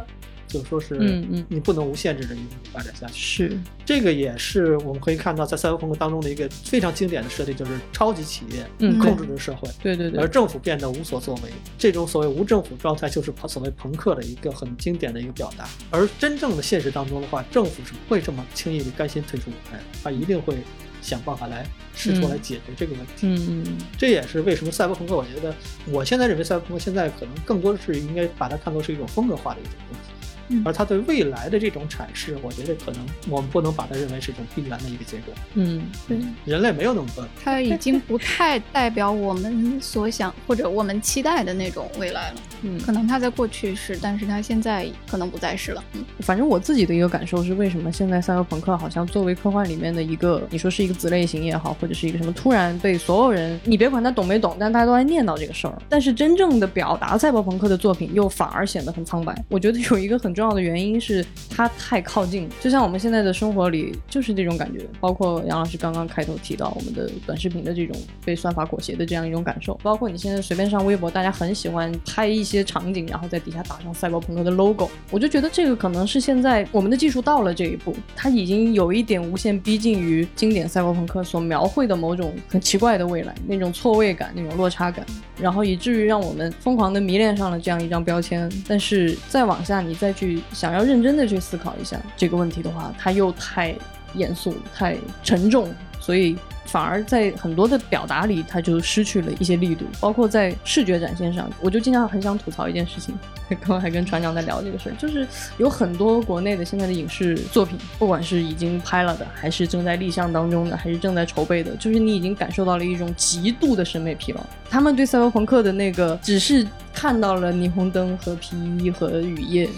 就是说是，嗯嗯你不能无限制的一直发展下去。是，这个也是我们可以看到在赛博朋克当中的一个非常经典的设定，就是超级企业嗯，控制着社会。对对对而，政府变得无所作为，这种所谓无政府状态，就是所谓朋克的一个很经典的一个表达。而真正的现实当中的话，政府是不会这么轻易的甘心退出舞台，他一定会想办法来试图来解决这个问题。嗯嗯这也是为什么赛博朋克，我觉得我现在认为赛博朋克现在可能更多的是应该把它看作是一种风格化的一种东西。嗯而它对未来的这种阐释，我觉得可能我们不能把它认为是一种必然的一个结果。嗯，对，人类没有那么笨，它已经不太代表我们所想或者我们期待的那种未来了。嗯可能它在过去是，但是它现在可能不再是了。嗯反正我自己的一个感受是，为什么现在赛博朋克好像作为科幻里面的一个，你说是一个子类型也好，或者是一个什么，突然被所有人，你别管他懂没懂，但大家都在念叨这个事儿。但是真正的表达赛博朋克的作品又反而显得很苍白。我觉得有一个很重要的原因是它太靠近，就像我们现在的生活里就是这种感觉。包括杨老师刚刚开头提到我们的短视频的这种被算法裹挟的这样一种感受，包括你现在随便上微博，大家很喜欢拍一些场景，然后在底下打上赛博朋克的 logo。我就觉得这个可能是现在我们的技术到了这一步，它已经有一点无限逼近于经典赛博朋克所描绘的某种很奇怪的未来，那种错位感、那种落差感，然后以至于让我们疯狂的迷恋上了这样一张标签。但是再往下，你再去去想要认真的去思考一下这个问题的话，它又太严肃、太沉重，所以反而在很多的表达里，它就失去了一些力度，包括在视觉展现上，我就经常很想吐槽一件事情。刚刚还跟船长在聊这个事儿，就是有很多国内的现在的影视作品，不管是已经拍了的，还是正在立项当中的，还是正在筹备的，就是你已经感受到了一种极度的审美疲劳。他们对赛博朋克的那个只是看到了霓虹灯和皮衣和雨夜，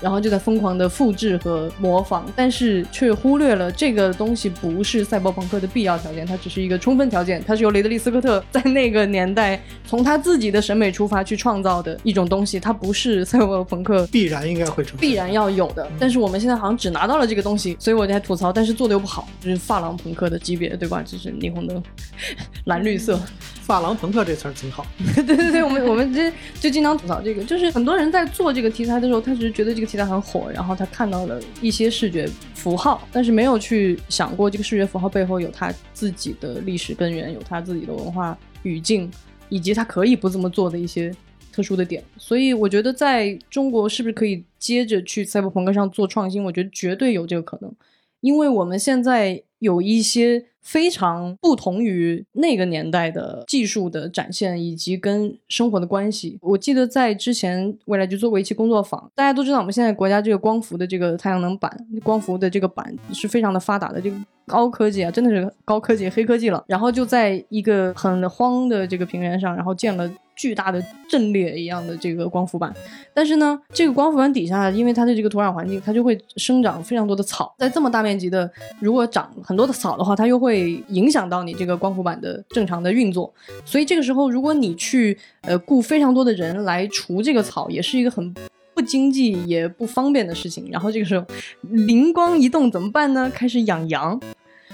然后就在疯狂的复制和模仿，但是却忽略了这个东西不是赛博朋克的必要条件，它只是一个充分条件，它是由雷德利·斯科特在那个年代从他自己的审美出发去创造的一种东西，它不是赛博朋克必然应该会成必然要有的。但是我们现在好像只拿到了这个东西，所以我在吐槽，但是做的又不好，就是发廊朋克的级别，对吧？就是霓虹灯，蓝绿色。发廊朋克这词儿挺好，对对对，我们我们这就经常吐槽这个，就是很多人在做这个题材的时候，他只是觉得这个题材很火，然后他看到了一些视觉符号，但是没有去想过这个视觉符号背后有他自己的历史根源，有他自己的文化语境，以及他可以不这么做的一些特殊的点。所以我觉得在中国是不是可以接着去赛博朋克上做创新？我觉得绝对有这个可能，因为我们现在有一些非常不同于那个年代的技术的展现，以及跟生活的关系。我记得在之前未来就做过一期工作坊，大家都知道我们现在国家这个光伏的这个太阳能板，光伏的这个板是非常的发达的，这个高科技啊，真的是高科技、黑科技了。然后就在一个很荒的这个平原上，然后建了。巨大的阵列一样的这个光伏板，但是呢，这个光伏板底下，因为它的这个土壤环境，它就会生长非常多的草。在这么大面积的，如果长很多的草的话，它又会影响到你这个光伏板的正常的运作。所以这个时候，如果你去呃雇非常多的人来除这个草，也是一个很不经济也不方便的事情。然后这个时候灵光一动，怎么办呢？开始养羊。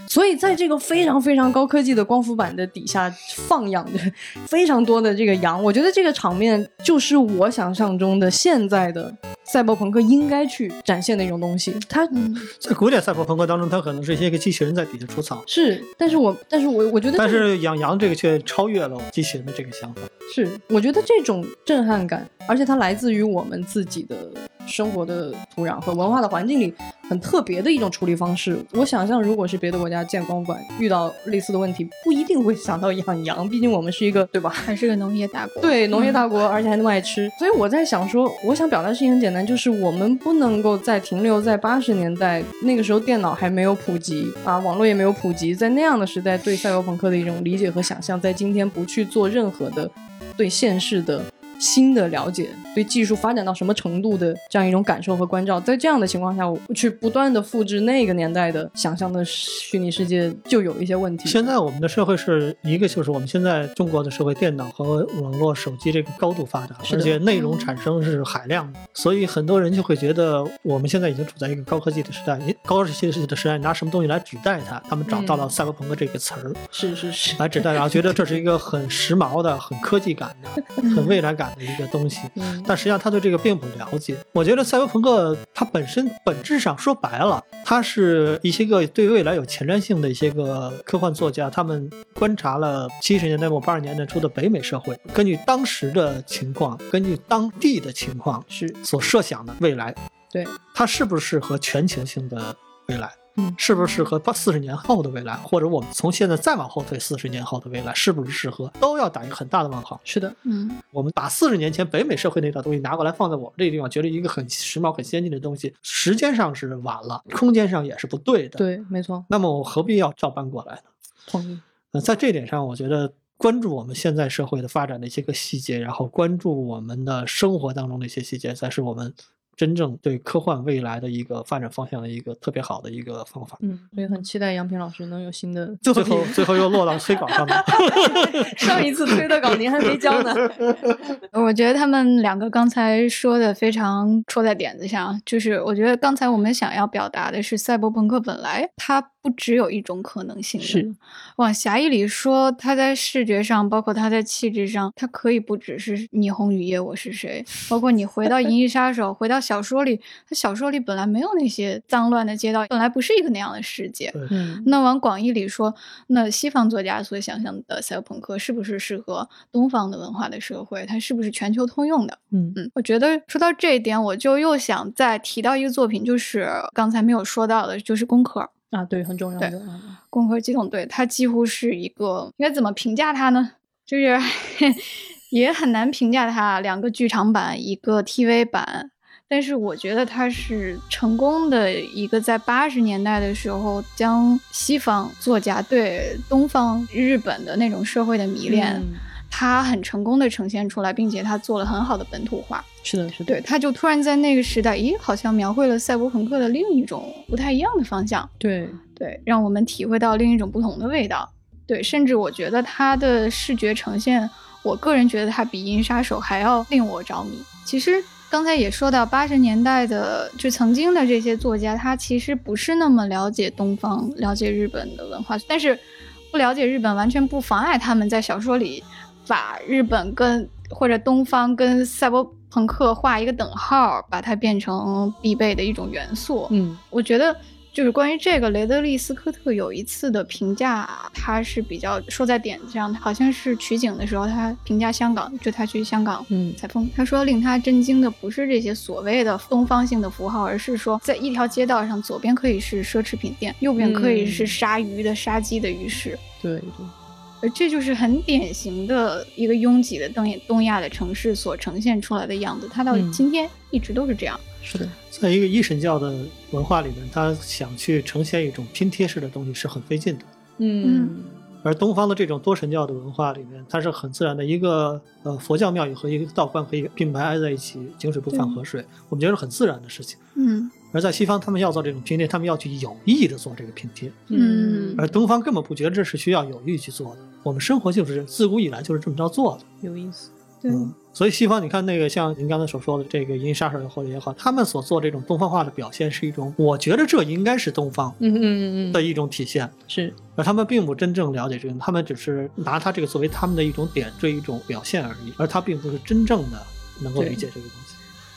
所以，在这个非常非常高科技的光伏板的底下放养着非常多的这个羊，我觉得这个场面就是我想象中的现在的赛博朋克应该去展现的一种东西。它在古典赛博朋克当中，它可能是一些个机器人在底下除草，是，但是我，但是我我觉得，但是养羊这个却超越了机器人的这个想法。是，我觉得这种震撼感，而且它来自于我们自己的生活的土壤和文化的环境里很特别的一种处理方式。我想象，如果是别的国家建光伏板遇到类似的问题，不一定会想到养羊，毕竟我们是一个对吧？还是个农业大国。对，农业大国，而且还那么爱吃。所以我在想说，我想表达的事情很简单，就是我们不能够再停留在八十年代那个时候，电脑还没有普及啊，网络也没有普及，在那样的时代，对赛博朋克的一种理解和想象，在今天不去做任何的对现实的。新的了解，对技术发展到什么程度的这样一种感受和关照，在这样的情况下，我去不断的复制那个年代的想象的虚拟世界，就有一些问题。现在我们的社会是一个，就是我们现在中国的社会，电脑和网络、手机这个高度发达，而且内容产生是海量的，所以很多人就会觉得我们现在已经处在一个高科技的时代，高科技的时代，拿什么东西来取代它？他们找到了赛博朋克这个词儿，是是是，来指代，然后觉得这是一个很时髦的、很科技感的、很未来感。的一个东西，但实际上他对这个并不了解。我觉得赛博朋克它本身本质上说白了，它是一些个对未来有前瞻性的一些个科幻作家，他们观察了七十年代末八十年代初的北美社会，根据当时的情况，根据当地的情况是所设想的未来，对它是不是适合全球性的未来？嗯是不是适合四十年后的未来，或者我们从现在再往后退四十年后的未来，是不是适合，都要打一个很大的问号。是的，嗯我们把四十年前北美社会那套东西拿过来放在我们这个地方，觉得一个很时髦、很先进的东西，时间上是晚了，空间上也是不对的。，对，没错，那么我何必要照搬过来呢？同意。呃，在这点上，我觉得关注我们现在社会的发展的一些个细节，然后关注我们的生活当中的一些细节，才是我们真正对科幻未来的一个发展方向的一个特别好的一个方法。嗯，所以很期待杨平老师能有新的 作品。最后，最后又落到催稿上面。上一次推的稿您还没交呢。我觉得他们两个刚才说的非常戳在点子上，就是我觉得刚才我们想要表达的是，赛博朋克本来它不只有一种可能性。是，往狭义里说，它在视觉上，包括它在气质上，它可以不只是霓虹雨夜我是谁，包括你回到《银翼杀手》，回到小说里，它小说里本来没有那些脏乱的街道，本来不是一个那样的世界。嗯，那往广义里说，那西方作家所想象的赛博朋克是不是适合东方的文化的社会？它是不是全球通用的？嗯嗯，我觉得说到这一点，我就又想再提到一个作品，就是刚才没有说到的，就是《工壳》。啊，对，很重要对的。《攻壳机动队》，它几乎是一个应该怎么评价它呢？就是 也很难评价它，两个剧场版，一个 TV 版。但是我觉得他是成功的一个在八十年代的时候，将西方作家对东方日本的那种社会的迷恋，嗯它很成功的呈现出来，并且他做了很好的本土化。是的，是的，对，他就突然在那个时代，咦，好像描绘了赛博朋克的另一种不太一样的方向。对，对，让我们体会到另一种不同的味道。对，甚至我觉得他的视觉呈现，我个人觉得他比《银杀手》还要令我着迷。其实刚才也说到，八十年代的就曾经的这些作家，他其实不是那么了解东方、了解日本的文化，但是不了解日本完全不妨碍他们在小说里把日本跟或者东方跟赛博朋克画一个等号，把它变成必备的一种元素。嗯我觉得就是关于这个，雷德利·斯科特有一次的评价，他是比较说在点子上，好像是取景的时候，他评价香港，就他去香港嗯采风，他说令他震惊的不是这些所谓的东方性的符号，而是说在一条街道上，左边可以是奢侈品店，右边可以是嗯杀鱼的杀鸡的鱼市。对对，而这就是很典型的一个拥挤的东东亚的城市所呈现出来的样子，它到嗯今天一直都是这样。是的，在一个一神教的文化里面，他想去呈现一种拼贴式的东西是很费劲的。嗯而东方的这种多神教的文化里面，它是很自然的一个呃佛教庙宇和一个道观可以并排挨在一起，井水不犯河水，我们觉得是很自然的事情。嗯而在西方，他们要做这种拼贴，他们要去有意的做这个拼贴，嗯而东方根本不觉得这是需要有意去做的。我们生活就是自古以来就是这么着做的。有意思。对，嗯，所以西方你看那个像您刚才所说的这个《银翼杀手》或者也好，他们所做这种东方化的表现是一种，我觉得这应该是东方嗯嗯嗯嗯，的一种体现。是而他们并不真正了解这个，他们只是拿它这个作为他们的一种点缀、一种表现而已，而他并不是真正的能够理解这个东西。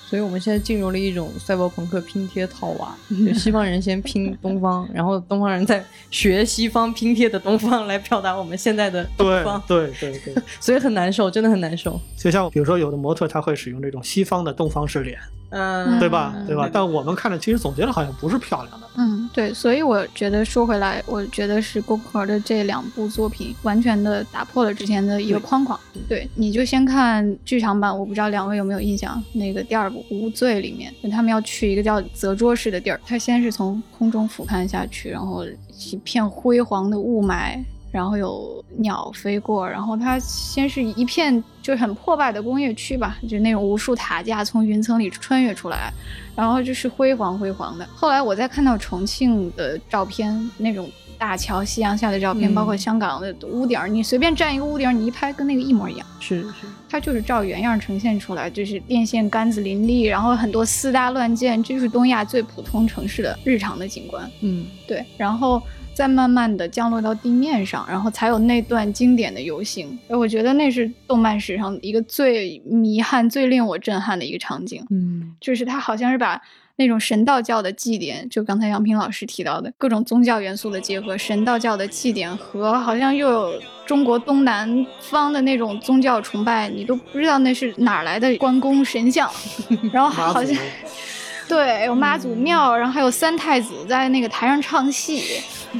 所以我们现在进入了一种赛博朋克拼贴套娃，就西方人先拼东方，然后东方人再学西方拼贴的东方来表达我们现在的东对方，对 对对，所以很难受，真的很难受。就像比如说有的模特他会使用这种西方的东方式脸，嗯对吧？嗯对吧？但我们看着其实总结的好像不是漂亮的。嗯，对，所以我觉得说回来，我觉得是宫壳的这两部作品完全的打破了之前的一个框框。对，你就先看剧场版，我不知道两位有没有印象，那个第二部《无罪》里面，他们要去一个叫泽桌市的地儿，他先是从空中俯瞰下去，然后一片辉煌的雾霾。然后有鸟飞过，然后它先是一片就是很破败的工业区吧，就那种无数塔架从云层里穿越出来，然后就是辉煌辉煌的。后来我再看到重庆的照片，那种大桥夕阳下的照片，嗯包括香港的屋顶儿，你随便站一个屋顶儿，你一拍跟那个一模一样。是是，它就是照原样呈现出来，就是电线杆子林立，然后很多私搭乱建，这就是东亚最普通城市的日常的景观。嗯对，然后再慢慢的降落到地面上，然后才有那段经典的游行。哎我觉得那是动漫史上一个最迷憾、最令我震撼的一个场景。嗯就是他好像是把那种神道教的祭典，就刚才杨平老师提到的各种宗教元素的结合，神道教的祭典和好像又有中国东南方的那种宗教崇拜，你都不知道那是哪来的关公神像，然后好像。对，有妈祖庙，然后还有三太子在那个台上唱戏，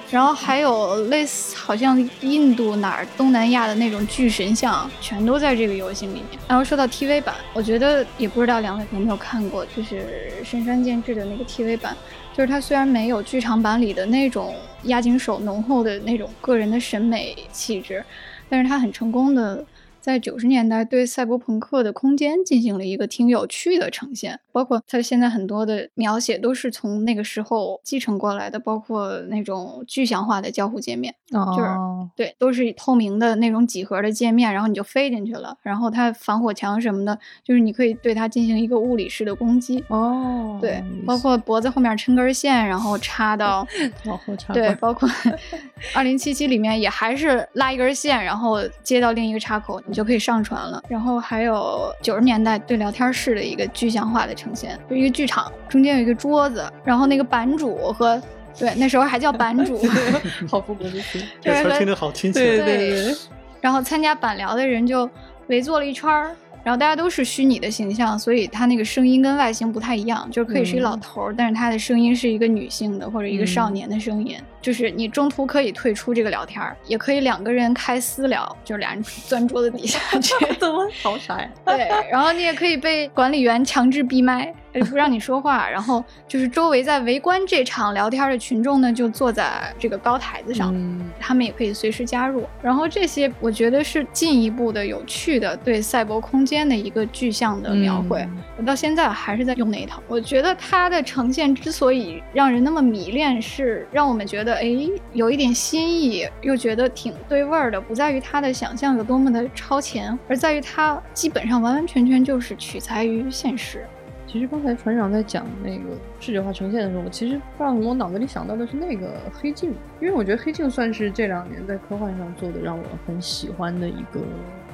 然后还有类似好像印度哪儿东南亚的那种巨神像，全都在这个游戏里面。然后说到 TV 版，我觉得也不知道两位有没有看过，就是神山健治的那个 TV 版，就是它虽然没有剧场版里的那种押井守浓厚的那种个人的审美气质，但是它很成功的。在九十年代，对赛博朋克的空间进行了一个挺有趣的呈现，包括它现在很多的描写都是从那个时候继承过来的，包括那种具象化的交互界面，就是对，都是透明的那种几何的界面，然后你就飞进去了，然后它防火墙什么的，就是你可以对它进行一个物理式的攻击。哦，对，包括脖子后面抻根线，然后插到往后插。对，包括 二零七七里面也还是拉一根线，然后接到另一个插口。就可以上传了。然后还有九十年代对聊天室的一个具象化的呈现，就一个剧场中间有一个桌子，然后那个版主和对那时候还叫版主，好复古的词，这词听着好亲切。对对对。然后参加版聊的人就围坐了一圈儿。然后大家都是虚拟的形象，所以他那个声音跟外形不太一样，就是可以是一老头儿，但是他的声音是一个女性的或者一个少年的声音。就是你中途可以退出这个聊天儿，也可以两个人开私聊，就是俩人钻桌子底下去，怎么好傻呀？对，然后你也可以被管理员强制闭麦，不让你说话。然后就是周围在围观这场聊天的群众呢，就坐在这个高台子上，他们也可以随时加入。然后这些我觉得是进一步的有趣的对赛博空间的一个具象的描绘。我到现在还是在用那一套。我觉得它的呈现之所以让人那么迷恋，是让我们觉得。哎，有一点新意，又觉得挺对味儿的，不在于它的想象有多么的超前，而在于它基本上完完全全就是取材于现实。其实刚才船长在讲那个视觉化呈现的时候，我其实不知道我脑子里想到的是那个黑镜，因为我觉得黑镜算是这两年在科幻上做的让我很喜欢的一个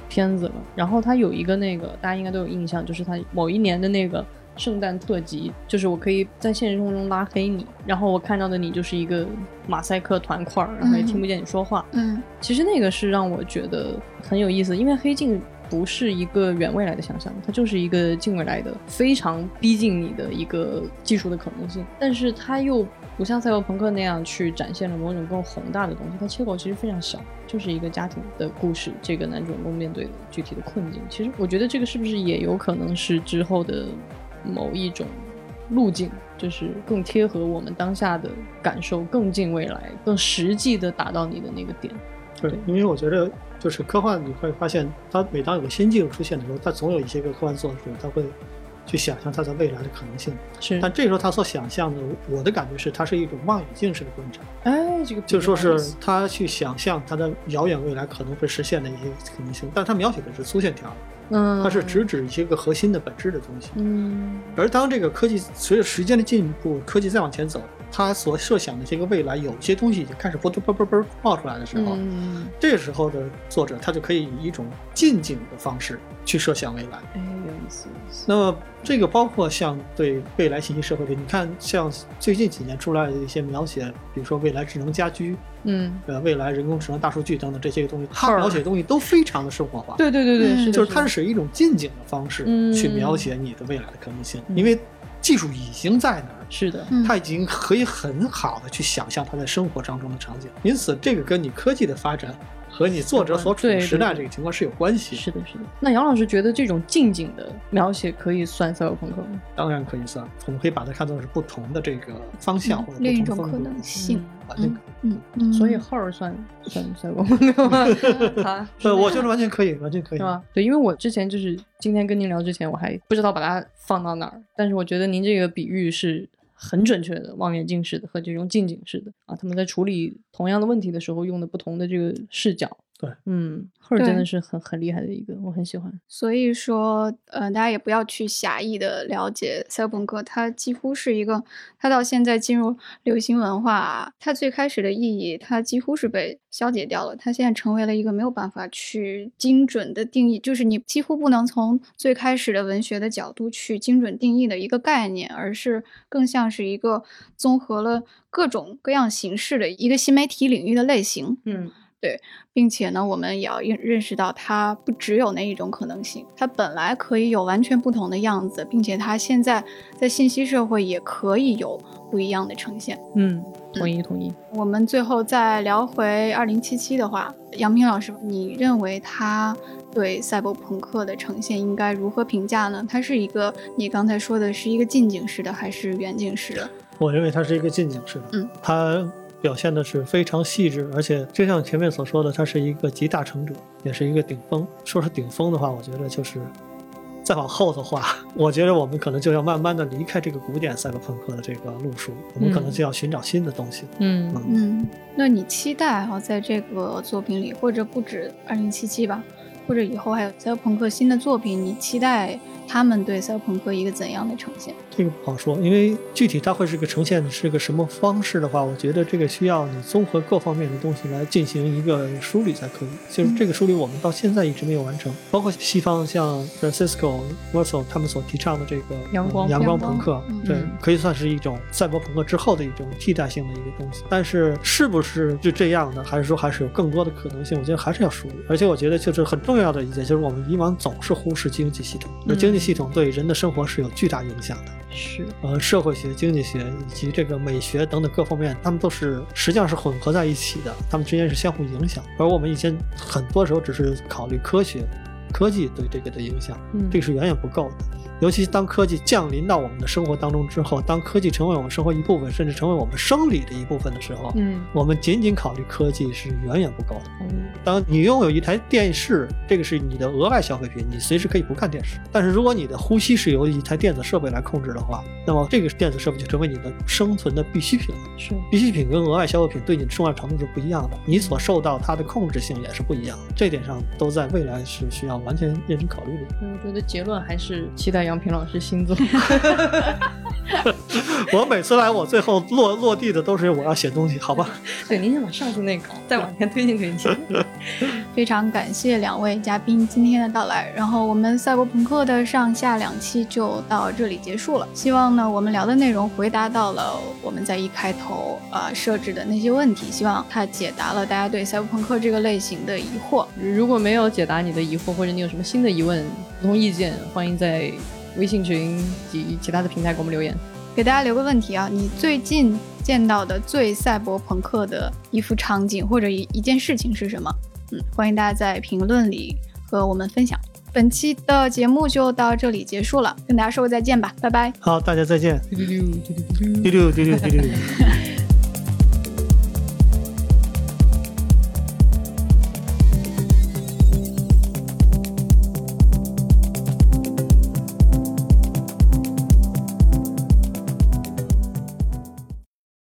片子了。然后它有一个那个大家应该都有印象，就是它某一年的那个。圣诞特辑就是我可以在现实生活中拉黑你，然后我看到的你就是一个马赛克团块，然后也听不见你说话。嗯，其实那个是让我觉得很有意思，因为黑镜不是一个远未来的想象，它就是一个近未来的非常逼近你的一个技术的可能性，但是它又不像赛博朋克那样去展现了某种更宏大的东西，它切口其实非常小，就是一个家庭的故事，这个男主人公面对的具体的困境。其实我觉得这个是不是也有可能是之后的。某一种路径，就是更贴合我们当下的感受，更近未来，更实际的达到你的那个点。对，因为我觉得，就是科幻，你会发现，它每当有个新技术出现的时候，它总有一些个科幻作者，他会去想象它的未来的可能性。是，但这时候他所想象的，我的感觉是，它是一种望远镜式的观察。哎，这个就说是他去想象他的遥远未来可能会实现的一些可能性，但他描写的是粗线条。嗯，它是直指一些个核心的本质的东西。嗯，而当这个科技随着时间的进步，科技再往前走，它所设想的这个未来，有些东西已经开始啵啵啵啵啵冒出来的时候，这时候的作者他就可以以一种近景的方式去设想未来。哎，有意思。那么这个包括像对未来信息社会的，你看像最近几年出来的一些描写，比如说未来智能家居。嗯，呃，未来人工智能、大数据等等这些个东西，它描写的东西都非常的生活化。对对对对，就是它是使于一种近景的方式去描写你的未来的可能性，因为技术已经在那儿。是的，它已经可以很好的去想象它在生活当中的场景。因此，这个跟你科技的发展。和你作者所处的时代这个情况是有关系。是的，是的。那杨老师觉得这种近景的描写可以算赛博朋克吗？当然可以算，我们可以把它看作是不同的这个方向或者另一种可能性。嗯嗯。所以号儿算算赛博朋克吗？啊，我觉得完全可以，完全可以。是吧？对，因为我之前就是今天跟您聊之前，我还不知道把它放到哪儿，但是我觉得您这个比喻是。很准确的望远镜式的和这种近景式的啊，他们在处理同样的问题的时候用的不同的这个视角。对，嗯，赫尔真的是很很厉害的一个，我很喜欢。所以说，呃，大家也不要去狭义的了解赛博朋克，它几乎是一个，它到现在进入流行文化，它最开始的意义，它几乎是被消解掉了。它现在成为了一个没有办法去精准的定义，就是你几乎不能从最开始的文学的角度去精准定义的一个概念，而是更像是一个综合了各种各样形式的一个新媒体领域的类型。嗯。对，并且呢，我们也要认认识到它不只有那一种可能性，它本来可以有完全不同的样子，并且它现在在信息社会也可以有不一样的呈现。嗯，同意同意。我们最后再聊回二零七七的话，杨平老师，你认为它对赛博朋克的呈现应该如何评价呢？它是一个你刚才说的是一个近景式的还是远景式的？我认为它是一个近景式的，嗯，它表现的是非常细致，而且就像前面所说的，它是一个集大成者，也是一个顶峰。说是顶峰的话，我觉得就是再往后的话，我觉得我们可能就要慢慢的离开这个古典赛博朋克的这个路数，我们可能就要寻找新的东西。嗯嗯，那你期待哈，在这个作品里，或者不止二零七七吧，或者以后还有赛博朋克新的作品，你期待？他们对赛博朋克一个怎样的呈现？这个不好说，因为具体它会是个呈现是个什么方式的话，我觉得这个需要你综合各方面的东西来进行一个梳理才可以。就是这个梳理，我们到现在一直没有完成。包括西方像 Francisco w u r s e l 他们所提倡的这个阳光阳光朋克，嗯对，可以算是一种赛博朋克之后的一种替代性的一个东西。但是是不是就这样的，还是说还是有更多的可能性？我觉得还是要梳理。而且我觉得就是很重要的一点，就是我们以往总是忽视经济系统，那经济系统对人的生活是有巨大影响的。是，呃，社会学、经济学以及这个美学等等各方面，他们都是实际上是混合在一起的，他们之间是相互影响。而我们以前很多时候只是考虑科学、科技对这个的影响，嗯这个是远远不够的。尤其当科技降临到我们的生活当中之后，当科技成为我们生活一部分，甚至成为我们生理的一部分的时候，嗯我们仅仅考虑科技是远远不够的。嗯当你拥有一台电视，这个是你的额外消费品，你随时可以不看电视。但是如果你的呼吸是由一台电子设备来控制的话，那么这个电子设备就成为你的生存的必需品了。是，必需品跟额外消费品对你的重要程度是不一样的，你所受到它的控制性也是不一样的。这点上都在未来是需要完全变成考虑的。我觉得结论还是期待杨平老师新作。我每次来，我最后落落地的都是我要写东西，好吧？对，您先把上次那个 再往前推进推进。非常感谢两位嘉宾今天的到来，然后我们赛博朋克的上下两期就到这里结束了。希望呢，我们聊的内容回答到了我们在一开头啊、呃设置的那些问题，希望它解答了大家对赛博朋克这个类型的疑惑。如果没有解答你的疑惑，或者你有什么新的疑问、不同意见，欢迎在微信群及其他的平台给我们留言。给大家留个问题啊，你最近见到的最赛博朋克的一幅场景或者一一件事情是什么？嗯，欢迎大家在评论里和我们分享。本期的节目就到这里结束了，跟大家说个再见吧，拜拜。好，大家再见。